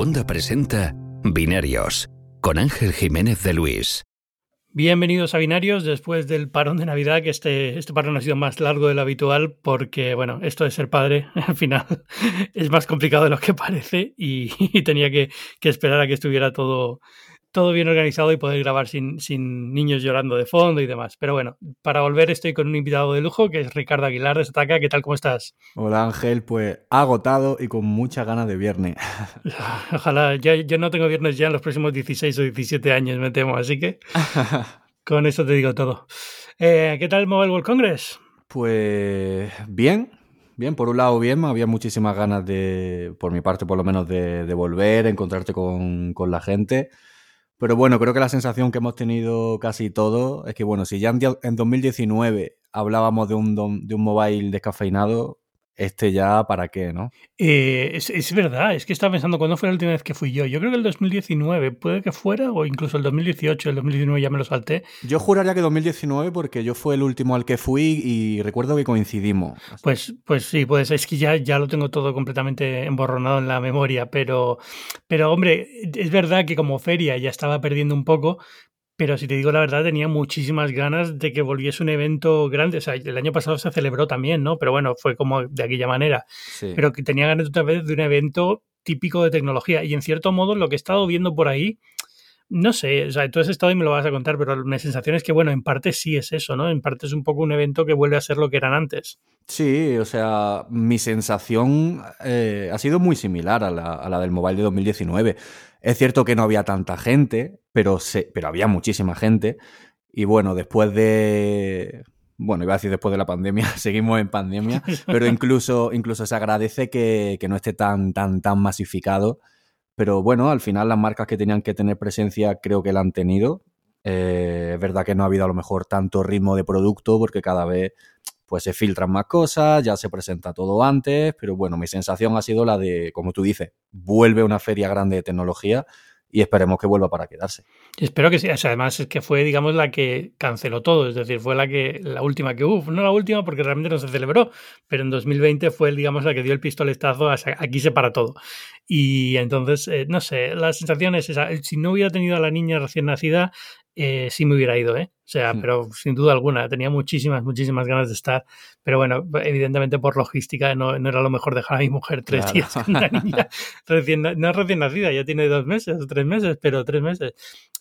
Segunda presenta Binarios con Ángel Jiménez de Luis. Bienvenidos a Binarios después del parón de Navidad, que este, este parón ha sido más largo de lo habitual porque, bueno, esto de ser padre al final es más complicado de lo que parece y, tenía que, que, esperar a que estuviera todo, todo bien organizado y poder grabar sin, sin, niños llorando de fondo y demás. Pero bueno, para volver estoy con un invitado de lujo que es Ricardo Aguilar de Sataca. ¿Qué tal? ¿Cómo estás? Hola Ángel, pues agotado y con muchas ganas de viernes. Ojalá, yo, yo no tengo viernes ya en los próximos 16 o 17 años, me temo, así que con eso te digo todo. Eh, ¿Qué tal el Mobile World Congress? Pues bien, Bien, por un lado bien, había muchísimas ganas de, por mi parte por lo menos, de, de volver, encontrarte con, con, la gente. Pero bueno, creo que la sensación que hemos tenido casi todos es que, bueno, si ya en 2019 hablábamos de un, de un mobile descafeinado, este ya para qué, ¿no? Eh, es, verdad, es que estaba pensando cuándo fue la última vez que fui yo. Yo creo que el 2019, puede que fuera, o incluso el 2018, el 2019 ya me lo salté. Yo juraría que 2019 porque yo fue el último al que fui y recuerdo que coincidimos. Pues, pues sí, pues es que ya, ya lo tengo todo completamente emborronado en la memoria, pero, pero hombre, es verdad que como feria ya estaba perdiendo un poco, pero si te digo la verdad, tenía muchísimas ganas de que volviese un evento grande. O sea, el año pasado se celebró también, ¿no? Pero bueno, fue como de aquella manera. Pero que tenía ganas otra vez de un evento típico de tecnología. Y en cierto modo, lo que he estado viendo por ahí, no sé, o sea, tú has estado y me lo vas a contar, pero mi sensación es que, bueno, en parte sí es eso, ¿no? En parte es un poco un evento que vuelve a ser lo que eran antes. Sí, o sea, mi sensación eh, ha sido muy similar a la, a la del Mobile de 2019 es cierto que no había tanta gente, pero, se, pero había muchísima gente. Y bueno, después de. Bueno, iba a decir después de la pandemia, seguimos en pandemia, pero incluso, incluso se agradece que, que no esté tan, tan, tan masificado. Pero bueno, al final las marcas que tenían que tener presencia creo que la han tenido. Eh, es verdad que no ha habido a lo mejor tanto ritmo de producto porque cada vez pues se filtran más cosas, ya se presenta todo antes, pero bueno, mi sensación ha sido la de, como tú dices, vuelve una feria grande de tecnología y esperemos que vuelva para quedarse. Espero que sí. además es que fue, digamos, la que canceló todo, es decir, fue la que la última que hubo, no la última porque realmente no se celebró, pero en 2020 fue, digamos, la que dio el pistoletazo, aquí se para todo. Y entonces, eh, no sé, la sensación es esa. Si no hubiera tenido a la niña recién nacida, eh, sí me hubiera ido, ¿eh? O sea, hmm. pero sin duda alguna, tenía muchísimas, muchísimas ganas de estar. Pero bueno, evidentemente por logística no, no era lo mejor dejar a mi mujer tres días con una niña recién, no recién nacida, ya tiene dos meses o tres meses, pero tres meses.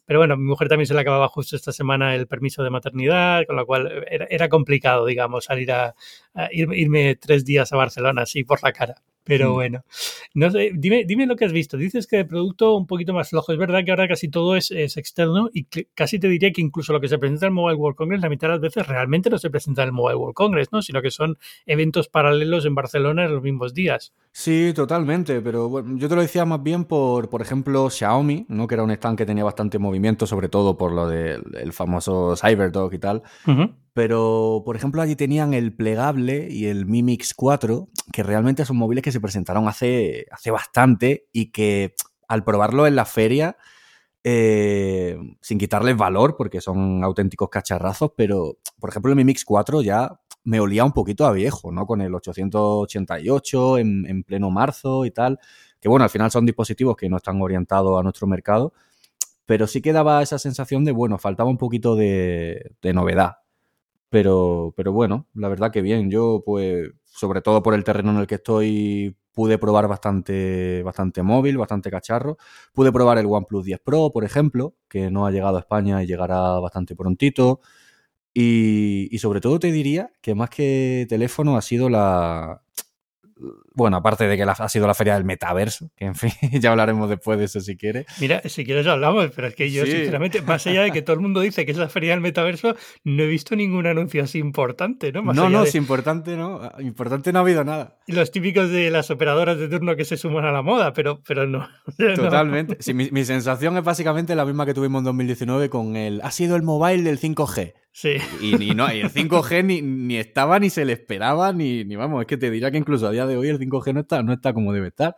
Pero bueno, mi mujer también se le acababa justo esta semana el permiso de maternidad, con lo cual era, era complicado, digamos, salir a, a irme tres días a Barcelona así por la cara. Pero mm. bueno, no sé, dime, dime lo que has visto. Dices que el producto un poquito más flojo. Es verdad que ahora casi todo es, externo y casi te diría que incluso lo que se presenta en el Mobile World Congress, la mitad de las veces realmente no se presenta en el Mobile World Congress, ¿no? Sino que son eventos paralelos en Barcelona en los mismos días. Sí, totalmente, pero bueno, yo te lo decía más bien por, por ejemplo, Xiaomi, ¿no? que era un stand que tenía bastante movimiento, sobre todo por lo del famoso CyberDog y tal. Pero, por ejemplo, allí tenían el plegable y el Mi Mix 4, que realmente son móviles que se presentaron hace, hace bastante y que al probarlo en la feria, eh, sin quitarles valor, porque son auténticos cacharrazos, pero, por ejemplo, el Mi Mix 4 ya me olía un poquito a viejo, ¿no? Con el 888 en, en, pleno marzo y tal. Que bueno, al final son dispositivos que no están orientados a nuestro mercado, pero sí que daba esa sensación de, bueno, faltaba un poquito de, de novedad. Pero, pero bueno, la verdad que bien. Yo, pues, sobre todo por el terreno en el que estoy, pude probar bastante, bastante móvil, bastante cacharro. Pude probar el OnePlus 10 Pro, por ejemplo, que no ha llegado a España y llegará bastante prontito. Y, y, sobre todo te diría que más que teléfono ha sido la, bueno, aparte de que ha sido la feria del metaverso, que en fin, ya hablaremos después de eso si quieres. Mira, si quieres hablamos, pero es que yo sinceramente, más allá de que todo el mundo dice que es la feria del metaverso, no he visto ningún anuncio así importante, ¿no? no, no, es importante, ¿no? Importante no ha habido nada. Los típicos de las operadoras de turno que se suman a la moda, pero, pero no. Totalmente. Sí, mi, mi sensación es básicamente la misma que tuvimos en 2019 con el... Ha sido el mobile del 5G. Sí. Y, no, el 5G ni, ni, estaba, ni se le esperaba, ni, ni vamos, es que te diría que incluso a día de hoy el 5G no está, no está como debe estar.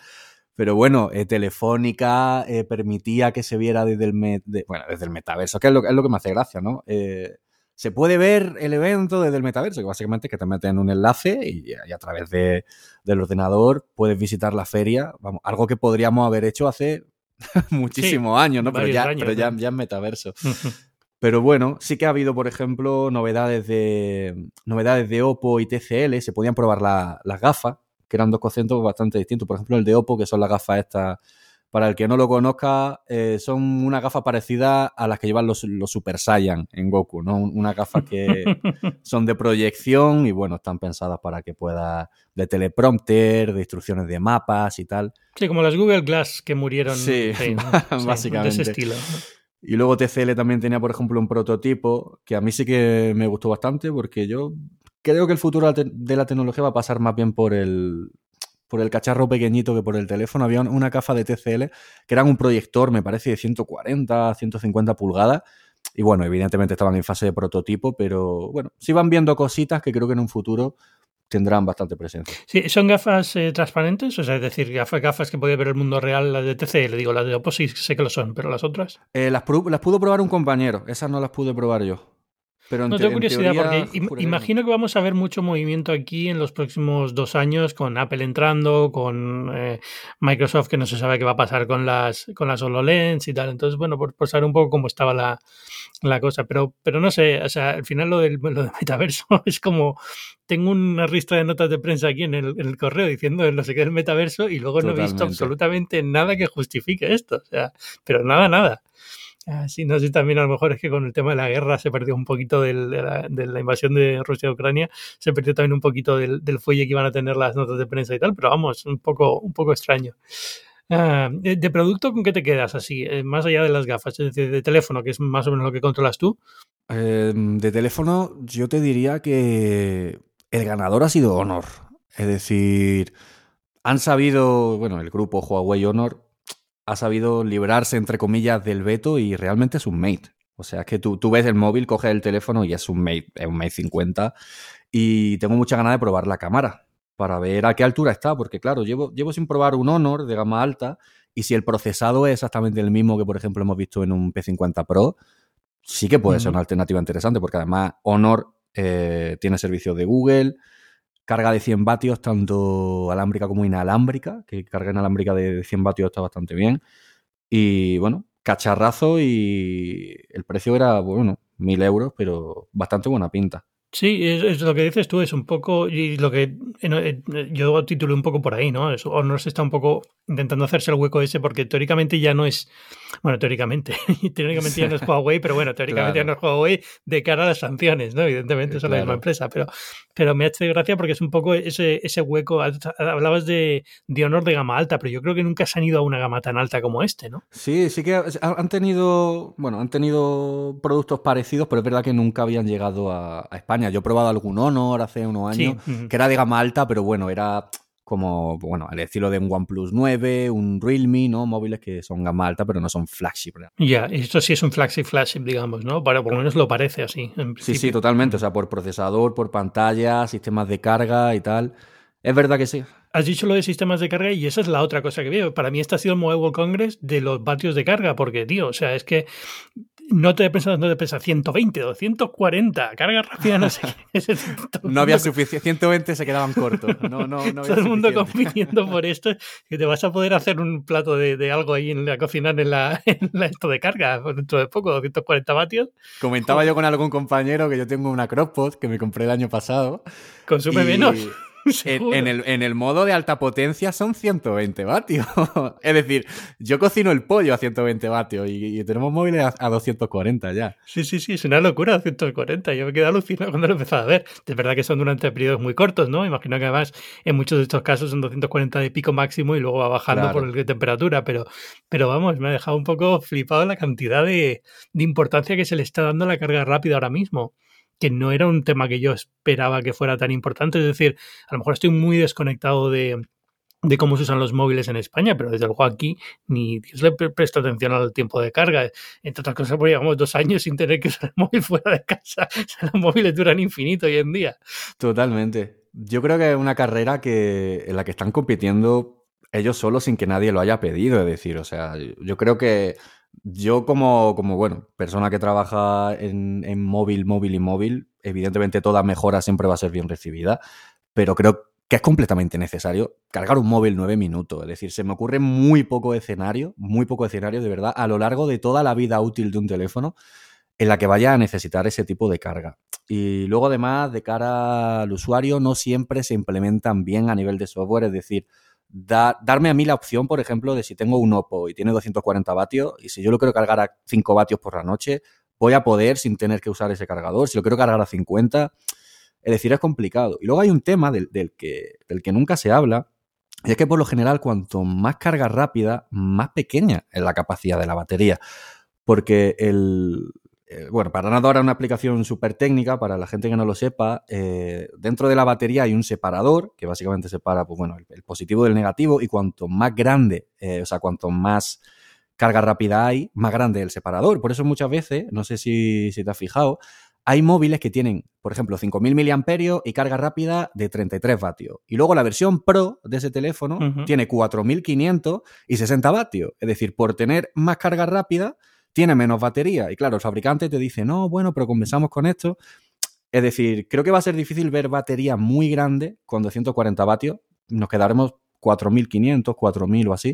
Pero bueno, eh, Telefónica eh, permitía que se viera desde el, bueno, desde el metaverso, que es lo, es lo, que me hace gracia, ¿no? Eh, se puede ver el evento desde el metaverso, que básicamente es que te meten un enlace y, a través de, del ordenador puedes visitar la feria. Vamos, algo que podríamos haber hecho hace muchísimos años, ¿no? Pero, ya, pero ya, ya, en metaverso. Pero bueno, sí que ha habido, por ejemplo, novedades de novedades de Oppo y TCL. Se podían probar las gafas, que eran dos conceptos bastante distintos. Por ejemplo, el de Oppo, que son las gafas estas para el que no lo conozca, eh, son una gafa parecida a las que llevan los, Super Saiyan en Goku, ¿no? Una gafa que son de proyección y, bueno, están pensadas para que pueda de teleprompter, de instrucciones de mapas y tal. Sí, como las Google Glass que murieron. Sí, básicamente. de ese estilo. Y luego TCL también tenía, por ejemplo, un prototipo que a mí sí que me gustó bastante porque yo creo que el futuro de la tecnología va a pasar más bien por el, por el cacharro pequeñito que por el teléfono. Había una caja de TCL que era un proyector, me parece, de 140, 150 pulgadas. Y bueno, evidentemente estaban en fase de prototipo, pero bueno, sí van viendo cositas que creo que en un futuro tendrán bastante presencia. Sí, ¿son gafas eh, transparentes? O sea, es decir, gafas, gafas que puede ver el mundo real, las de TCL, digo, las de Oppo sí sé que lo son, pero las otras. Eh, las, las pudo probar un compañero, esas no las pude probar yo no tengo curiosidad porque imagino que vamos a ver mucho movimiento aquí en los próximos dos años con Apple entrando, con eh, Microsoft que no se sabe qué va a pasar con las con las HoloLens y tal. Entonces, bueno, por, saber un poco cómo estaba la, cosa. Pero, pero no sé, o sea, al final lo del, metaverso es como tengo una lista de notas de prensa aquí en el, correo diciendo no sé qué el metaverso y luego no he visto absolutamente nada que justifique esto. O sea, pero nada, nada. Ah, sí, no sé, también a lo mejor es que con el tema de la guerra se perdió un poquito de, la, invasión de Rusia a Ucrania, se perdió también un poquito del, fuelle que iban a tener las notas de prensa y tal, pero vamos, un poco, un poco extraño. Ah, de, producto con qué te quedas así? Eh, más allá de las gafas, es decir, de teléfono, que es más o menos lo que controlas tú. Em, de teléfono, yo te diría que el ganador ha sido Honor. Es decir, han sabido, bueno, el grupo Huawei Honor ha sabido librarse, entre comillas, del veto y realmente es un Mate. O sea, es que tú, tú ves el móvil, coges el teléfono y es un Mate, es un Mate 50. Y tengo mucha ganas de probar la cámara para ver a qué altura está, porque claro, llevo, llevo sin probar un Honor de gama alta y si el procesado es exactamente el mismo que, por ejemplo, hemos visto en un P50 Pro, sí que puede ser una alternativa interesante, porque además Honor eh, tiene servicios de Google, carga de 100 vatios, tanto alámbrica como inalámbrica, que carga inalámbrica de 100 vatios está bastante bien. Y bueno, cacharrazo y el precio era, bueno, 1000 euros, pero bastante buena pinta. Sí, es, lo que dices tú, es un poco, y lo que eh, yo titulé un poco por ahí, ¿no? Honor se está un poco intentando hacerse el hueco ese porque teóricamente ya no es, bueno, teóricamente, teóricamente ya no es Huawei, pero bueno, teóricamente ya no es Huawei de cara a las sanciones, ¿no? Evidentemente es la misma empresa, pero, pero me ha hecho gracia porque es un poco ese, ese hueco, hablabas de, de Honor de gama alta, pero yo creo que nunca se han ido a una gama tan alta como este, ¿no? Sí, sí que han tenido, bueno, han tenido productos parecidos, pero es verdad que nunca habían llegado a España yo he probado algún Honor hace unos años, que era de gama alta, pero bueno, era como, bueno, al estilo de un OnePlus 9, un Realme, ¿no? Móviles que son gama alta, pero no son flagship. Ya, esto sí es un flagship, flagship, digamos, ¿no? Para, por lo menos lo parece así. sí, sí, totalmente. O sea, por procesador, por pantalla, sistemas de carga y tal. Es verdad que sí. Has dicho lo de sistemas de carga y esa es la otra cosa que veo. Para mí este ha sido el Mobile Congress de los vatios de carga, porque, tío, o sea, es que no te pensado no te pesa 120, 240, carga rápida, no sé qué. no había suficiente, 120 se quedaban cortos. No, no, no Todo el mundo compitiendo por esto, que te vas a poder hacer un plato de, algo ahí en la cocina en la, en la esto de carga dentro de poco, 240 vatios. Comentaba yo con algún compañero que yo tengo una CrossPod que me compré el año pasado. Consume menos. En, el, en, el, modo de alta potencia son 120 vatios. es decir, yo cocino el pollo a 120 vatios y, tenemos móviles a, 240 ya. Sí, sí, sí, es una locura 240. Yo me quedé alucinado cuando lo empecé a ver. De verdad que son durante periodos muy cortos, ¿no? Imagino que además en muchos de estos casos son 240 de pico máximo y luego va bajando por el de temperatura. Pero, pero vamos, me ha dejado un poco flipado la cantidad de, de importancia que se le está dando a la carga rápida ahora mismo que no era un tema que yo esperaba que fuera tan importante. Es decir, a lo mejor estoy muy desconectado de, cómo se usan los móviles en España, pero desde luego aquí ni Dios le presta atención al tiempo de carga. Entre otras cosas, porque llevamos dos años sin tener que usar el móvil fuera de casa. los móviles duran infinito hoy en día. Totalmente. Yo creo que es una carrera que, en la que están compitiendo ellos solos sin que nadie lo haya pedido. Es decir, o sea, yo creo que Yo como, como, bueno, persona que trabaja en, en móvil, móvil y móvil, evidentemente toda mejora siempre va a ser bien recibida, pero creo que es completamente necesario cargar un móvil nueve minutos. Es decir, se me ocurre muy poco escenario, muy poco escenario de verdad, a lo largo de toda la vida útil de un teléfono en la que vaya a necesitar ese tipo de carga. Y luego además, de cara al usuario, no siempre se implementan bien a nivel de software, es decir, darme a mí la opción, por ejemplo, de si tengo un Oppo y tiene 240 vatios y si yo lo quiero cargar a 5 vatios por la noche, voy a poder sin tener que usar ese cargador. Si lo quiero cargar a 50, es decir, es complicado. Y luego hay un tema del, que, del que nunca se habla, y es que por lo general cuanto más carga rápida, más pequeña es la capacidad de la batería. Porque el, eh, bueno, para nada ahora una aplicación súper técnica, para la gente que no lo sepa, eh, dentro de la batería hay un separador que básicamente separa pues, bueno, el, positivo del negativo y cuanto más grande, eh, o sea, cuanto más carga rápida hay, más grande el separador. Por eso muchas veces, no sé si, si te has fijado, hay móviles que tienen, por ejemplo, 5.000 miliamperios y carga rápida de 33 vatios. Y luego la versión Pro de ese teléfono tiene 4.500 y 60 vatios. Es decir, por tener más carga rápida tiene menos batería. Y claro, el fabricante te dice, no, bueno, pero compensamos con esto. Es decir, creo que va a ser difícil ver batería muy grande con 240 vatios. Nos quedaremos 4.500, 4.000 o así.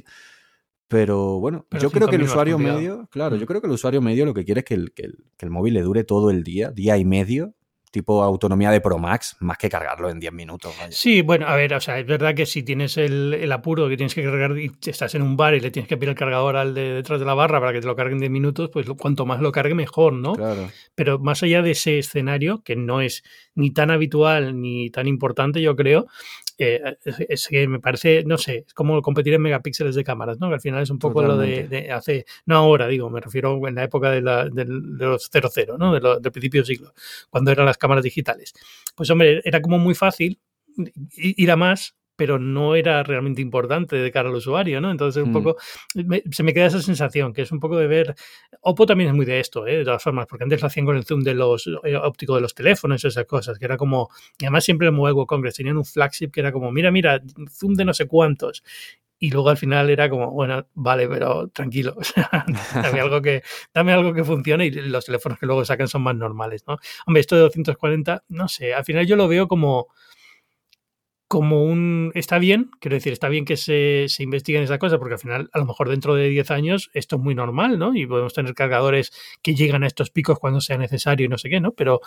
Pero bueno, yo creo que el usuario medio, claro, yo mm. creo que el usuario medio lo que quiere es que el, que el móvil le dure todo el día, día y medio, tipo autonomía de Pro Max, más que cargarlo en 10 minutos. Sí, bueno, a ver, o sea, es verdad que si tienes el, apuro que tienes que cargar y estás en un bar y le tienes que pedir el cargador al de detrás de la barra para que te lo carguen en 10 minutos, pues cuanto más lo cargue mejor, ¿no? Claro. Pero más allá de ese escenario, que no es ni tan habitual ni tan importante, yo creo, es que me parece, no sé, es como competir en megapíxeles de cámaras, ¿no? Que al final es un poco lo de, hace, no ahora, digo, me refiero en la época de, la, de, los 00, ¿no? De del principio del siglo, cuando eran las cámaras digitales. Pues hombre, era como muy fácil ir a más pero no era realmente importante de cara al usuario, ¿no? Entonces, un mm. poco, se me queda esa sensación, que es un poco de ver, Oppo también es muy de esto, ¿eh? de todas formas, porque antes lo hacían con el zoom de los eh, óptico de los teléfonos, esas cosas, que era como, y además siempre en Mobile Congress tenían un flagship que era como, mira, mira, zoom de no sé cuántos, y luego al final era como, bueno, vale, pero tranquilo, dame algo que, dame algo que funcione y los teléfonos que luego sacan son más normales, ¿no? Hombre, esto de 240, no sé, al final yo lo veo como como un... Está bien, quiero decir, está bien que se, se investiguen esas cosas, porque al final, a lo mejor dentro de 10 años, esto es muy normal, ¿no? Y podemos tener cargadores que llegan a estos picos cuando sea necesario y no sé qué, ¿no? Pero,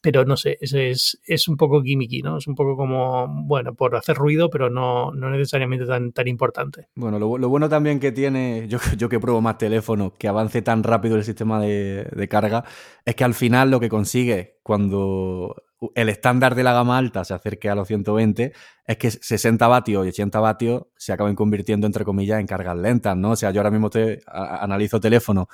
pero no sé, es, es, es un poco gimmicky, ¿no? Es un poco como, bueno, por hacer ruido, pero no, no necesariamente tan, tan importante. Bueno, lo, lo bueno también que tiene, yo, yo que pruebo más teléfonos, que avance tan rápido el sistema de, de carga, es que al final lo que consigue cuando el estándar de la gama alta se acerque a los 120, es que 60 vatios y 80 vatios se acaben convirtiendo, entre comillas, en cargas lentas, ¿no? O sea, yo ahora mismo te analizo teléfono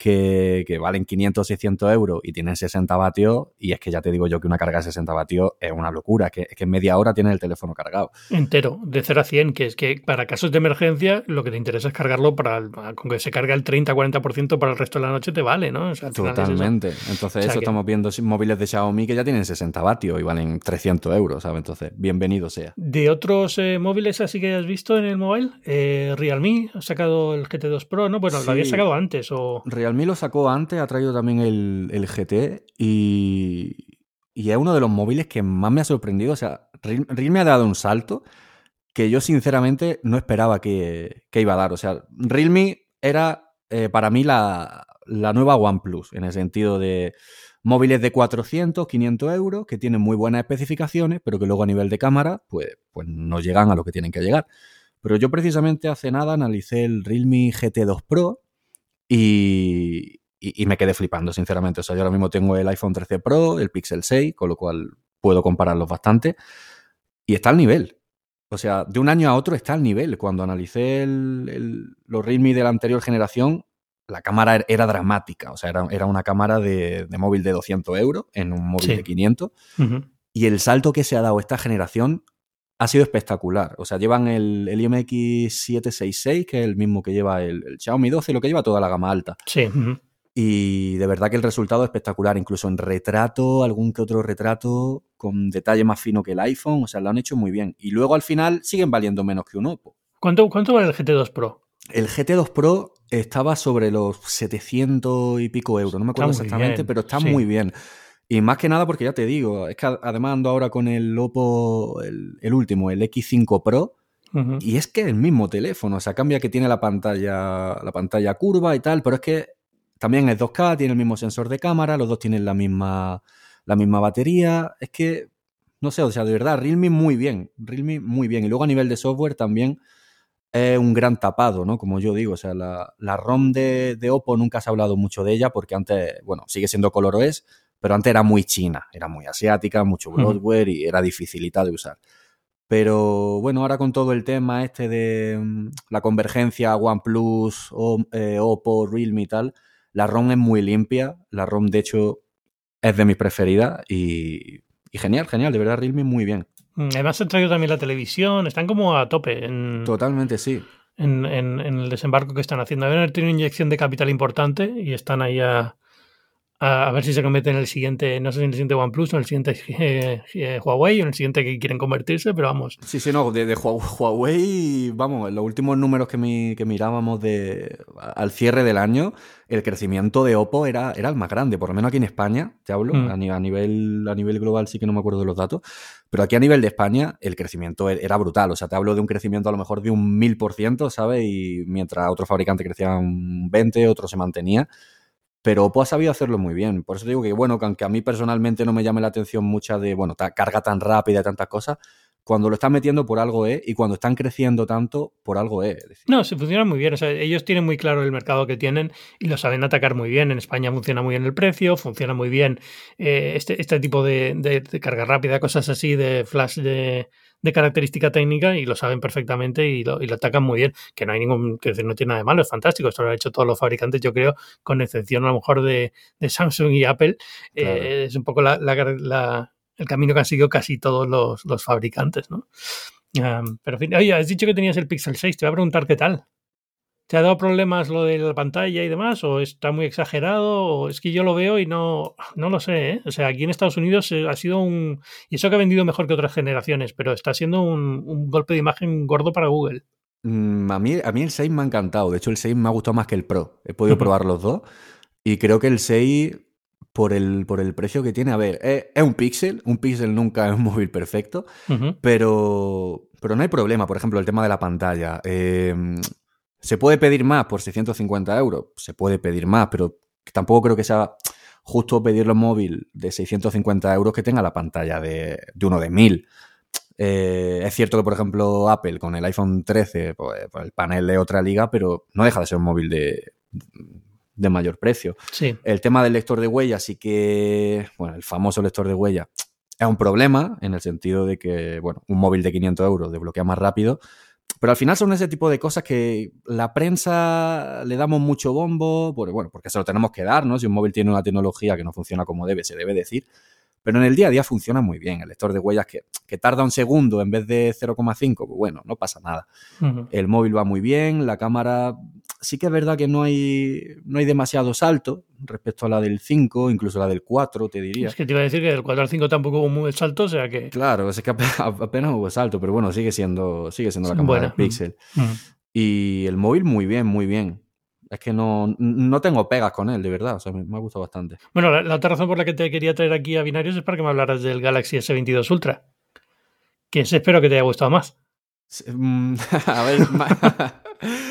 que, valen 500, 600 euros y tienen 60 vatios. Y es que ya te digo yo que una carga de 60 vatios es una locura, que, es que en media hora tienes el teléfono cargado. Entero, de 0 a 100, que es que para casos de emergencia lo que te interesa es cargarlo para, con que se carga el 30-40% para el resto de la noche te vale, ¿no? Totalmente. Entonces, eso estamos viendo móviles de Xiaomi que ya tienen 60 vatios y valen 300 euros, ¿sabes? Entonces, bienvenido sea. De otros eh, móviles así que has visto en el mobile, eh, Realme ha sacado el GT2 Pro, ¿no? Bueno, lo había sacado antes o... Realme lo sacó antes, ha traído también el, GT y, es uno de los móviles que más me ha sorprendido. O sea, Realme ha dado un salto que yo sinceramente no esperaba que, iba a dar. O sea, Realme era eh, para mí la, nueva OnePlus, en el sentido de móviles de 400, 500 euros, que tienen muy buenas especificaciones, pero que luego a nivel de cámara, pues, pues no llegan a lo que tienen que llegar. Pero yo precisamente hace nada analicé el Realme GT2 Pro, y, me quedé flipando, sinceramente. O sea, yo ahora mismo tengo el iPhone 13 Pro, el Pixel 6, con lo cual puedo compararlos bastante. Y está al nivel. O sea, de un año a otro está al nivel. Cuando analicé el, los Realme de la anterior generación, la cámara er, era dramática. O sea, era, una cámara de, móvil de 200 euros en un móvil de 500. Y el salto que se ha dado esta generación ha sido espectacular. O sea, llevan el, el IMX 766, que es el mismo que lleva el, Xiaomi 12, lo que lleva toda la gama alta. Sí. Y de verdad que el resultado es espectacular, incluso en retrato, algún que otro retrato con detalle más fino que el iPhone, o sea, lo han hecho muy bien. Y luego al final siguen valiendo menos que un Oppo. ¿Cuánto, cuánto vale el GT2 Pro? el GT2 Pro estaba sobre los 700 y pico euros, no me acuerdo exactamente, pero está muy bien. Y más que nada porque ya te digo, es que además ando ahora con el Oppo, el, último, el X5 Pro, y es que es el mismo teléfono, o sea, cambia que tiene la pantalla, la pantalla curva y tal, pero es que también es 2K, tiene el mismo sensor de cámara, los dos tienen la misma, la misma batería, es que, no sé, o sea, de verdad, Realme muy bien, Realme muy bien. Y luego a nivel de software también es un gran tapado, ¿no? Como yo digo, o sea, la, ROM de, de, Oppo nunca se ha hablado mucho de ella porque antes, bueno, sigue siendo ColorOS, pero antes era muy china, era muy asiática, mucho bloatware y era dificilita de usar. Pero bueno, ahora con todo el tema este de mm, la convergencia OnePlus, o, eh, Oppo, Realme y tal, la ROM es muy limpia. La ROM, de hecho, es de mis preferidas y, genial, genial, de verdad, Realme muy bien. Mm, además han traído también la televisión, están como a tope. En, Totalmente, sí. En, el desembarco que están haciendo. Deben tener una inyección de capital importante y están ahí a, a, ver si se convierte en el siguiente, no sé si en el siguiente OnePlus o en el siguiente eh, eh, Huawei o en el siguiente que quieren convertirse, pero vamos. Sí, sí, no, de, Huawei, vamos, los últimos números que, mirábamos de, al cierre del año, el crecimiento de Oppo era, era el más grande, por lo menos aquí en España, te hablo, mm. a, nivel, a nivel global sí que no me acuerdo de los datos, pero aquí a nivel de España el crecimiento e, era brutal, o sea, te hablo de un crecimiento a lo mejor de un mil por ciento, ¿sabes? Y mientras otro fabricante crecía un 20, otro se mantenía pero Oppo ha sabido hacerlo muy bien. Por eso digo que, bueno, que aunque a mí personalmente no me llame la atención mucha de, bueno, carga tan rápida y tantas cosas, cuando lo están metiendo por algo es y cuando están creciendo tanto por algo es. No, se funciona muy bien. O sea, ellos tienen muy claro el mercado que tienen y lo saben atacar muy bien. En España funciona muy bien el precio, funciona muy bien eh, este, este tipo de, carga rápida, cosas así de flash de, de característica técnica y lo saben perfectamente y lo, y lo atacan muy bien. Que no hay ningún, que no tiene nada de malo, es fantástico. Esto lo han hecho todos los fabricantes, yo creo, con excepción a lo mejor de, Samsung y Apple. Eh, es un poco la, el camino que han seguido casi todos los, fabricantes, ¿no? pero en fin, oye, has dicho que tenías el Pixel 6, te voy a preguntar qué tal. ¿Te ha dado problemas lo de la pantalla y demás? ¿O está muy exagerado? ¿O es que yo lo veo y no, no lo sé? ¿eh? O sea, aquí en Estados Unidos eh, ha sido un... Y eso que ha vendido mejor que otras generaciones, pero está siendo un, golpe de imagen gordo para Google. Mm, a, mí, a mí el 6 me ha encantado. De hecho, el 6 me ha gustado más que el Pro. He podido probar los dos. Y creo que el 6, por el, por el precio que tiene, a ver, es, un Pixel. Un Pixel nunca es un móvil perfecto. pero, pero no hay problema. Por ejemplo, el tema de la pantalla. Eh, ¿Se puede pedir más por 650 euros? Se puede pedir más, pero tampoco creo que sea justo pedirlo móvil de 650 euros que tenga la pantalla de, uno de 1000. Eh, es cierto que, por ejemplo, Apple con el iPhone 13, pues, pues, el panel de otra liga, pero no deja de ser un móvil de, de mayor precio. Sí. El tema del lector de huellas sí que, bueno, el famoso lector de huella es un problema en el sentido de que, bueno, un móvil de 500 euros desbloquea más rápido, pero al final son ese tipo de cosas que la prensa le damos mucho bombo, porque, bueno, porque se lo tenemos que dar, ¿no? Si un móvil tiene una tecnología que no funciona como debe, se debe decir. Pero en el día a día funciona muy bien. El lector de huellas que, que tarda un segundo en vez de 0,5, pues bueno, no pasa nada. El móvil va muy bien, la cámara sí que es verdad que no hay, no hay demasiado salto respecto a la del 5, incluso la del 4, te diría. Es que te iba a decir que del 4 al 5 tampoco hubo muy salto, o sea que... Claro, es que apenas, hubo salto, pero bueno, sigue siendo, sigue siendo la cámara del Pixel. Y el móvil muy bien, muy bien. Es que no, no tengo pegas con él, de verdad. O sea, me, ha gustado bastante. Bueno, la, otra razón por la que te quería traer aquí a Binarios es para que me hablaras del Galaxy S22 Ultra. Que espero que te haya gustado más. Mm, a ver,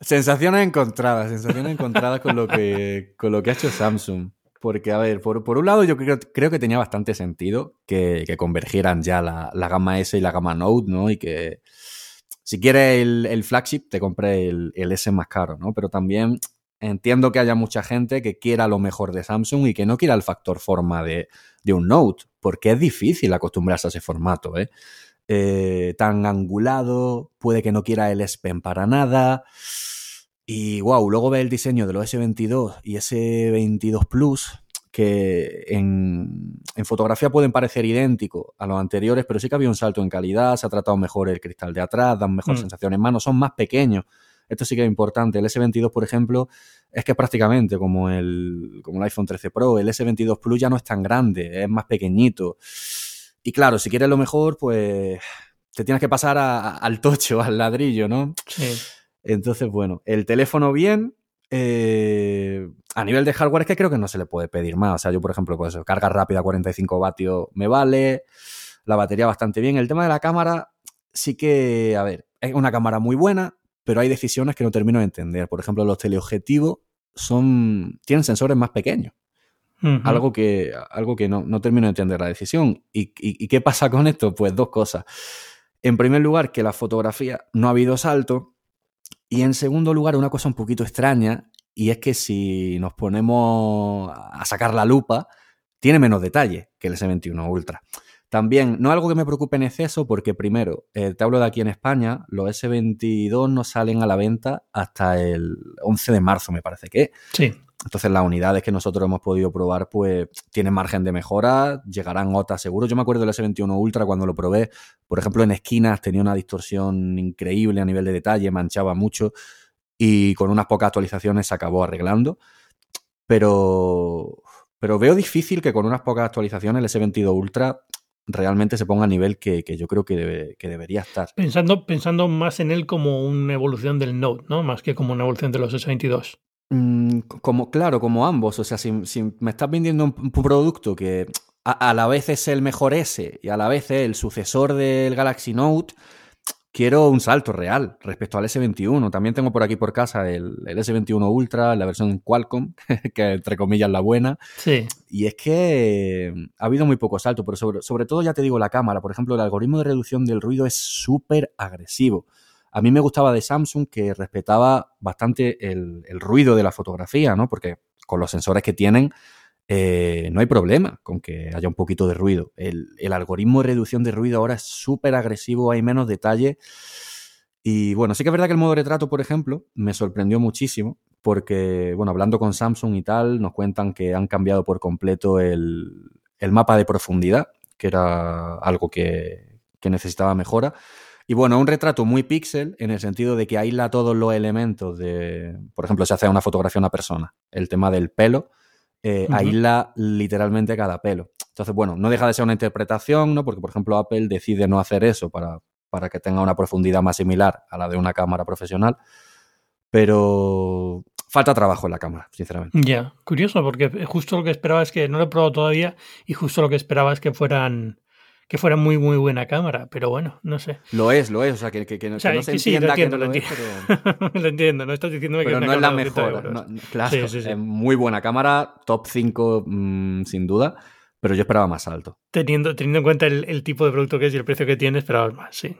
sensaciones encontradas, sensaciones encontradas con lo que, con lo que ha hecho Samsung. Porque, a ver, por, un lado yo creo, creo, que tenía bastante sentido que, convergieran ya la, la, gama S y la gama Note, ¿no? Y que, si quieres el, flagship, te compre el, S más caro, ¿no? Pero también entiendo que haya mucha gente que quiera lo mejor de Samsung y que no quiera el factor forma de, un Note, porque es difícil acostumbrarse a ese formato, ¿eh? ¿Eh? tan angulado, puede que no quiera el S Pen para nada. Y wow, luego ve el diseño de los S22 y S22 Plus, que en, fotografía pueden parecer idénticos a los anteriores, pero sí que había un salto en calidad, se ha tratado mejor el cristal de atrás, dan mejor mm. sensación en mano, son más pequeños. Esto sí que es importante. El S22, por ejemplo, es que prácticamente como el, como el iPhone 13 Pro. El S22 Plus ya no es tan grande, es más pequeñito. Y claro, si quieres lo mejor, pues te tienes que pasar al tocho, al ladrillo, ¿no? Sí. Entonces, bueno, el teléfono bien. Eh, a nivel de hardware es que creo que no se le puede pedir más. O sea, yo, por ejemplo, pues carga rápida 45 vatios me vale. La batería bastante bien. El tema de la cámara sí que, a ver, es una cámara muy buena, pero hay decisiones que no termino de entender. Por ejemplo, los teleobjetivos son, tienen sensores más pequeños. Algo que, algo que no, no, termino de entender la decisión. ¿Y, y, qué pasa con esto? Pues dos cosas. En primer lugar, que la fotografía no ha habido salto. Y en segundo lugar, una cosa un poquito extraña, y es que si nos ponemos a sacar la lupa, tiene menos detalle que el S21 Ultra. También, no algo que me preocupe en exceso, porque primero, eh, te hablo de aquí en España, los S22 no salen a la venta hasta el 11 de marzo, me parece que. Sí. Entonces las unidades que nosotros hemos podido probar pues tienen margen de mejora, llegarán otras seguro. Yo me acuerdo del S21 Ultra cuando lo probé, por ejemplo en esquinas tenía una distorsión increíble a nivel de detalle, manchaba mucho y con unas pocas actualizaciones se acabó arreglando. Pero, pero veo difícil que con unas pocas actualizaciones el S22 Ultra realmente se ponga a nivel que, yo creo que, que, debería estar. Pensando, pensando más en él como una evolución del Note, ¿no? Más que como una evolución de los S22. Mm, como, claro, como ambos. O sea, si, me estás vendiendo un, producto que a, la vez es el mejor S y a la vez es el sucesor del Galaxy Note, quiero un salto real respecto al S21. También tengo por aquí por casa el, S21 Ultra, la versión Qualcomm, que entre comillas la buena. Sí. Y es que ha habido muy poco salto, pero sobre, sobre todo ya te digo la cámara. Por ejemplo, el algoritmo de reducción del ruido es súper agresivo. A mí me gustaba de Samsung que respetaba bastante el, ruido de la fotografía, ¿no? Porque con los sensores que tienen eh, no hay problema con que haya un poquito de ruido. El, algoritmo de reducción de ruido ahora es súper agresivo, hay menos detalle. Y bueno, sí que es verdad que el modo retrato, por ejemplo, me sorprendió muchísimo porque, bueno, hablando con Samsung y tal, nos cuentan que han cambiado por completo el, mapa de profundidad, que era algo que, que necesitaba mejora. Y bueno, un retrato muy píxel en el sentido de que aísla todos los elementos de, por ejemplo, si hace una fotografía a una persona, el tema del pelo, eh, aísla literalmente cada pelo. Entonces, bueno, no deja de ser una interpretación, ¿no? Porque, por ejemplo, Apple decide no hacer eso para, para que tenga una profundidad más similar a la de una cámara profesional. Pero falta trabajo en la cámara, sinceramente. Ya, curioso, porque justo lo que esperaba es que no lo he probado todavía y justo lo que esperaba es que fueran que fuera muy, muy buena cámara, pero bueno, no sé. Lo es, lo es, o sea, que, que, no, se entienda que no lo, entiendo. lo entiendo, no estás diciéndome pero que no es la mejor. claro, es muy buena cámara, top 5 mm, sin duda, pero yo esperaba más alto. Teniendo, teniendo en cuenta el, tipo de producto que es y el precio que tiene, esperaba más, sí.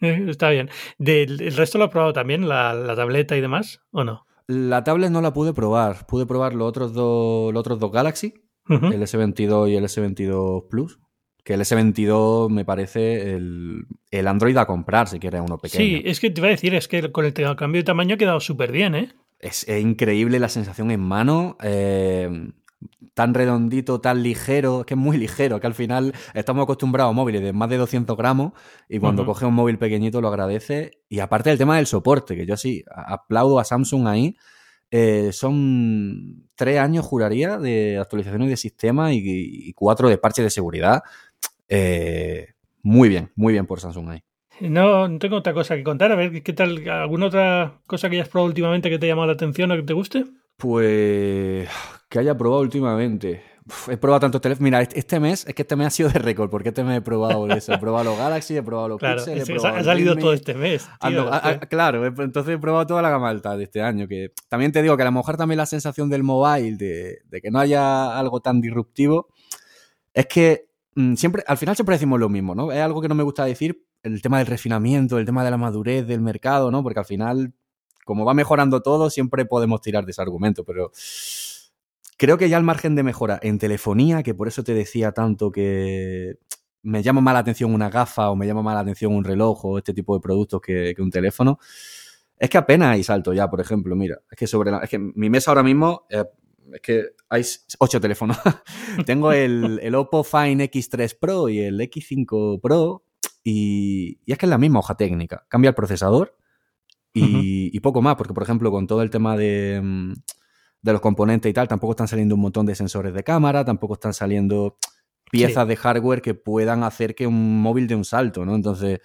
Eh, está bien. ¿El resto lo ha probado también, la, tableta y demás, o no? La tablet no la pude probar. Pude probar los otros dos, los otros dos Galaxy, el S22 y el S22 Plus que el S22 me parece el, Android a comprar si quieres uno pequeño. Sí, es que te iba a decir, es que con el cambio de tamaño ha quedado súper bien, ¿eh? Es, increíble la sensación en mano. Eh, tan redondito, tan ligero, que es muy ligero, que al final estamos acostumbrados a móviles de más de 200 gramos y cuando coge un móvil pequeñito lo agradece. Y aparte el tema del soporte, que yo sí aplaudo a Samsung ahí, eh, son tres años, juraría, de actualizaciones de sistema y, y cuatro de parche de seguridad. Eh, muy bien, muy bien por Samsung ahí. No, tengo otra cosa que contar. A ver, ¿qué tal? ¿Alguna otra cosa que hayas probado últimamente que te ha llamado la atención o que te guste? Pues que haya probado últimamente. he probado tantos teléfonos. Mira, este, este mes, es que este mes ha sido de récord, porque este mes he probado eso. He probado los Galaxy, he probado los claro, Pixel, he probado Ha salido todo este mes. claro, claro, he probado toda la gama alta de este año. Que también te digo que a lo mejor también la sensación del mobile, de, de que no haya algo tan disruptivo, es que siempre, al final siempre decimos lo mismo, ¿no? Es algo que no me gusta decir, el tema del refinamiento, el tema de la madurez del mercado, ¿no? Porque al final, como va mejorando todo, siempre podemos tirar de ese argumento, pero creo que ya el margen de mejora en telefonía, que por eso te decía tanto que me llama más la atención una gafa o me llama más la atención un reloj o este tipo de productos que, un teléfono, es que apenas hay salto ya, por ejemplo, mira, es que sobre es que mi mesa ahora mismo es que hay ocho teléfonos. Tengo el, el, Oppo Fine X3 Pro y el X5 Pro y, es que es la misma hoja técnica. Cambia el procesador y, poco más, porque por ejemplo con todo el tema de, mm, de, los componentes y tal, tampoco están saliendo un montón de sensores de cámara, tampoco están saliendo piezas de hardware que puedan hacer que un móvil dé un salto, ¿no? Entonces,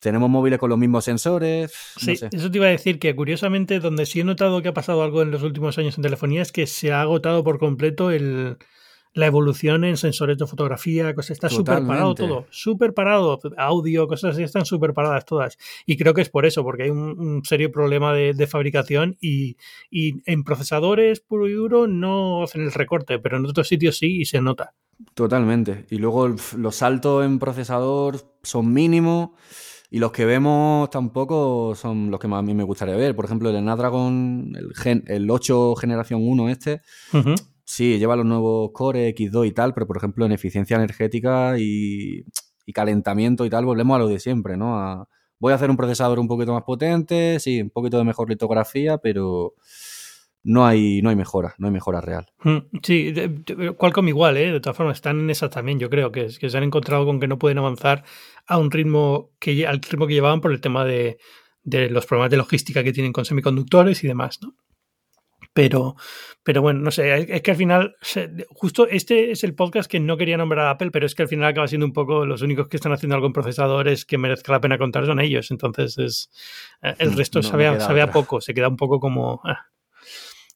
tenemos móviles con los mismos sensores. Sí, eso te iba a decir que curiosamente donde sí he notado que ha pasado algo en los últimos años en telefonía es que se ha agotado por completo el, la evolución en sensores de fotografía, cosas, está súper parado todo, súper parado, audio, cosas así están súper paradas todas. Y creo que es por eso, porque hay un, serio problema de, fabricación y, en procesadores puro y duro no hacen el recorte, pero en otros sitios sí y se nota. Totalmente. Y luego los saltos en procesador son mínimos. Y los que vemos tampoco son los que más a mí me gustaría ver. Por ejemplo, el Snapdragon, el, gen, el 8 generación 1 este, Sí, lleva los nuevos Core X2 y tal, pero por ejemplo en eficiencia energética y, calentamiento y tal, volvemos a lo de siempre, ¿no? voy a hacer un procesador un poquito más potente, sí, un poquito de mejor litografía, pero no hay, no hay mejora, no hay mejora real. Mm, sí, Qualcomm igual, ¿eh? De todas formas, están en esas también, yo creo, que, que se han encontrado con que no pueden avanzar a un ritmo que, al ritmo que llevaban por el tema de, de los problemas de logística que tienen con semiconductores y demás, ¿no? Pero, pero bueno, no sé, es que al final, justo este es el podcast que no quería nombrar a Apple, pero es que al final acaba siendo un poco los únicos que están haciendo algo en procesadores que merezca la pena contar son ellos. Entonces, es, eh, el resto sabe, a, poco, se queda un poco como. Ah.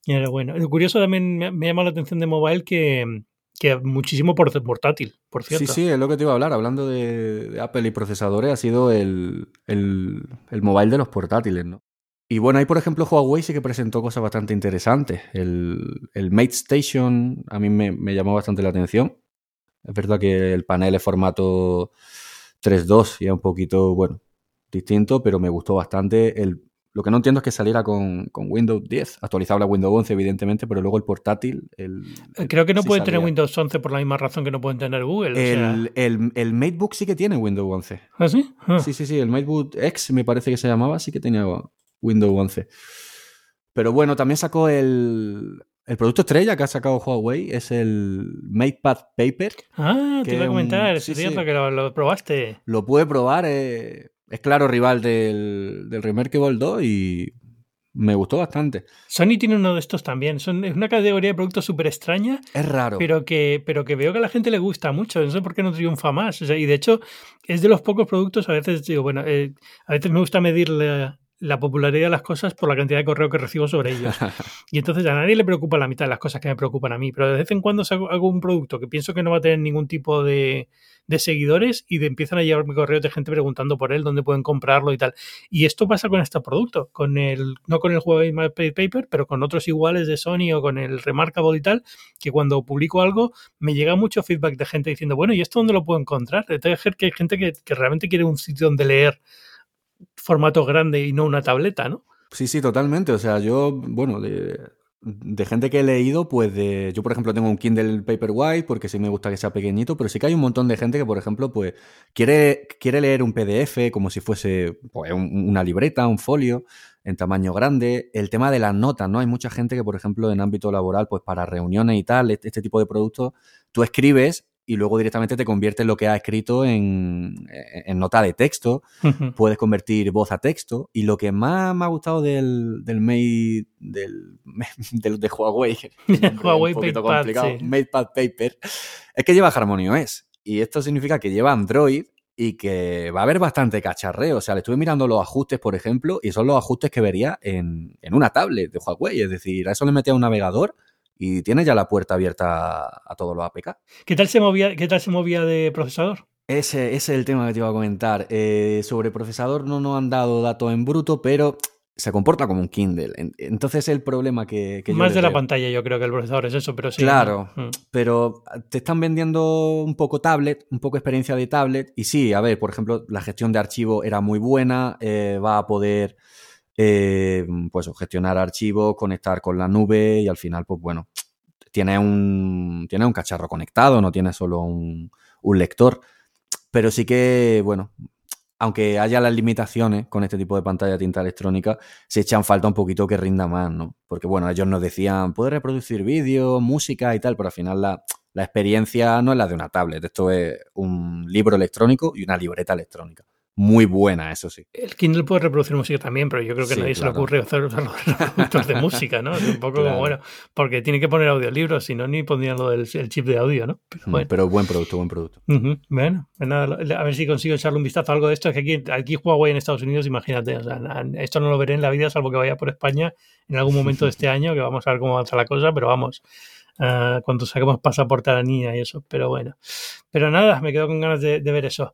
Pero bueno, curioso también me, llama la atención de mobile que, que muchísimo por portátil, por cierto. Sí, sí, es lo que te iba a hablar. Hablando de, Apple y procesadores, ha sido el, el, el, mobile de los portátiles, ¿no? Y bueno, ahí por ejemplo Huawei sí que presentó cosas bastante interesantes. El, el Mate Station a mí me, llamó bastante la atención. Es verdad que el panel es formato 3.2 y es un poquito, bueno, distinto, pero me gustó bastante. El, lo que no entiendo es que saliera con, Windows 10, actualizable a Windows 11 evidentemente, pero luego el portátil... El, eh, Creo que no puede tener Windows 11 por la misma razón que no pueden tener Google. El, el, el, MateBook sí que tiene Windows 11. ¿Ah, sí? Ah. Sí, sí, sí, el MateBook X me parece que se llamaba, sí que tenía Windows 11. Pero bueno, también sacó el, el producto estrella que ha sacado Huawei, es el MatePad Paper. Ah, te iba a comentar, es cierto que lo, probaste. Lo pude probar, eh, es claro rival del, del Remarkable 2 y me gustó bastante. Sony tiene uno de estos también. Son, es una categoría de productos súper extraña. Es raro. Pero que, pero que veo que a la gente le gusta mucho. No sé por qué no triunfa más. y de hecho, es de los pocos productos, a veces digo, bueno, eh, a veces me gusta medir la popularidad de las cosas por la cantidad de correo que recibo sobre ellos. Y entonces a nadie le preocupa la mitad de las cosas que me preocupan a mí, pero de vez en cuando hago un producto que pienso que no va a tener ningún tipo de, de seguidores y de, empiezan a llevarme correos de gente preguntando por él, dónde pueden comprarlo y tal. Y esto pasa con este producto, con el, no con el Huawei Paper, pero con otros iguales de Sony o con el Remarkable y tal, que cuando publico algo me llega mucho feedback de gente diciendo, bueno, ¿y esto dónde lo puedo encontrar? Entonces, que hay gente que, que realmente quiere un sitio donde leer formato grande y no una tableta, ¿no? Sí, sí, totalmente. O sea, yo, bueno, de, de gente que he leído, pues de. Yo, por ejemplo, tengo un Kindle Paperwhite porque sí me gusta que sea pequeñito, pero sí que hay un montón de gente que, por ejemplo, pues quiere, quiere leer un PDF como si fuese pues, una libreta, un folio en tamaño grande. El tema de las notas, ¿no? Hay mucha gente que, por ejemplo, en ámbito laboral, pues para reuniones y tal, este, este tipo de productos, tú escribes y luego directamente te conviertes lo que ha escrito en, nota de texto. Puedes convertir voz a texto. Y lo que más me ha gustado del, del Mate, del, de Huawei, Huawei un poquito complicado, MatePad Paper, es que lleva Harmony OS. Y esto significa que lleva Android y que va a haber bastante cacharreo. O sea, le estuve mirando los ajustes, por ejemplo, y son los ajustes que vería en, en una tablet de Huawei. Es decir, a eso le metía un navegador y tiene ya la puerta abierta a, todos los APK. ¿Qué tal se movía, qué tal se movía de procesador? Ese, es el tema que te iba a comentar. Eh, sobre procesador no nos han dado datos en bruto, pero se comporta como un Kindle. Entonces el problema que... que Más de la pantalla yo creo que el procesador es eso, pero sí. Claro, mm. pero te están vendiendo un poco tablet, un poco experiencia de tablet. Y sí, a ver, por ejemplo, la gestión de archivo era muy buena, eh, va a poder eh, pues gestionar archivos, conectar con la nube y al final, pues bueno, tiene un, tiene un cacharro conectado, no tiene solo un, lector. Pero sí que, bueno, aunque haya las limitaciones con este tipo de pantalla tinta electrónica, se echan falta un poquito que rinda más, ¿no? Porque bueno, ellos nos decían, puede reproducir vídeo, música y tal, pero al final la, la, experiencia no es la de una tablet, esto es un libro electrónico y una libreta electrónica. Muy buena, eso sí. El Kindle puede reproducir música también, pero yo creo que nadie se le ocurre hacer los reproductores de música, ¿no? Es un poco como, bueno, porque tiene que poner audiolibros, si no, ni pondrían lo del el chip de audio, ¿no? Pero, mm, bueno. pero buen producto, buen producto. Bueno, pues a ver si consigo echarle un vistazo a algo de esto. Es que aquí, aquí Huawei en Estados Unidos, imagínate, o sea, esto no lo veré en la vida, salvo que vaya por España en algún momento de este año, que vamos a ver cómo avanza la cosa, pero vamos. Uh, cuando saquemos pasaporte a la niña y eso, pero bueno. Pero nada, me quedo con ganas de ver eso.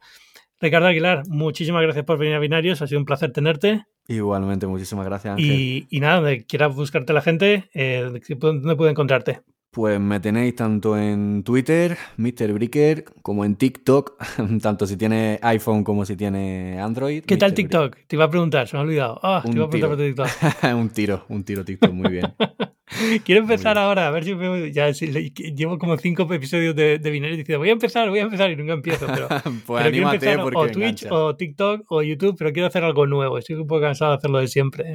Ricardo Aguilar, muchísimas gracias por venir a Binarios, ha sido un placer tenerte. Igualmente, muchísimas gracias. Ángel. Y, y nada, donde quieras buscarte la gente, eh, ¿dónde puede encontrarte? Pues me tenéis tanto en Twitter, Mr. Bricker, como en TikTok, tanto si tiene iPhone como si tiene Android. ¿Qué tal TikTok? Te iba a preguntar, se me ha olvidado. Ah, te iba a preguntar por TikTok. un tiro, un tiro TikTok, muy bien. Quiero empezar ahora, a ver si me, ya llevo como cinco episodios de, de Binario diciendo voy a empezar, voy a empezar y nunca empiezo. Pero, pues pero quiero empezar o Twitch o TikTok o YouTube, pero quiero hacer algo nuevo. Estoy un poco cansado de hacerlo de siempre.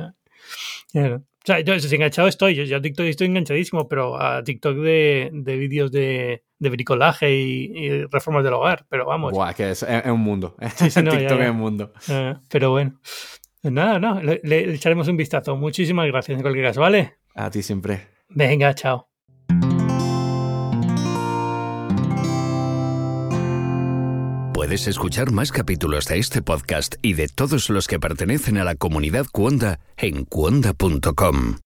O sea, yo enganchado estoy, yo, yo a TikTok estoy enganchadísimo, pero a TikTok de, de vídeos de, de bricolaje y, reformas del hogar, pero vamos. Buah, que es, es, un mundo. Sí, sí, no, TikTok es un mundo. Uh, pero bueno. Nada, no, le, le, echaremos un vistazo. Muchísimas gracias en cualquier caso, ¿vale? A ti siempre. Venga, chao. Puedes escuchar más capítulos de este podcast y de todos los que pertenecen a la comunidad Cuonda en cuonda.com.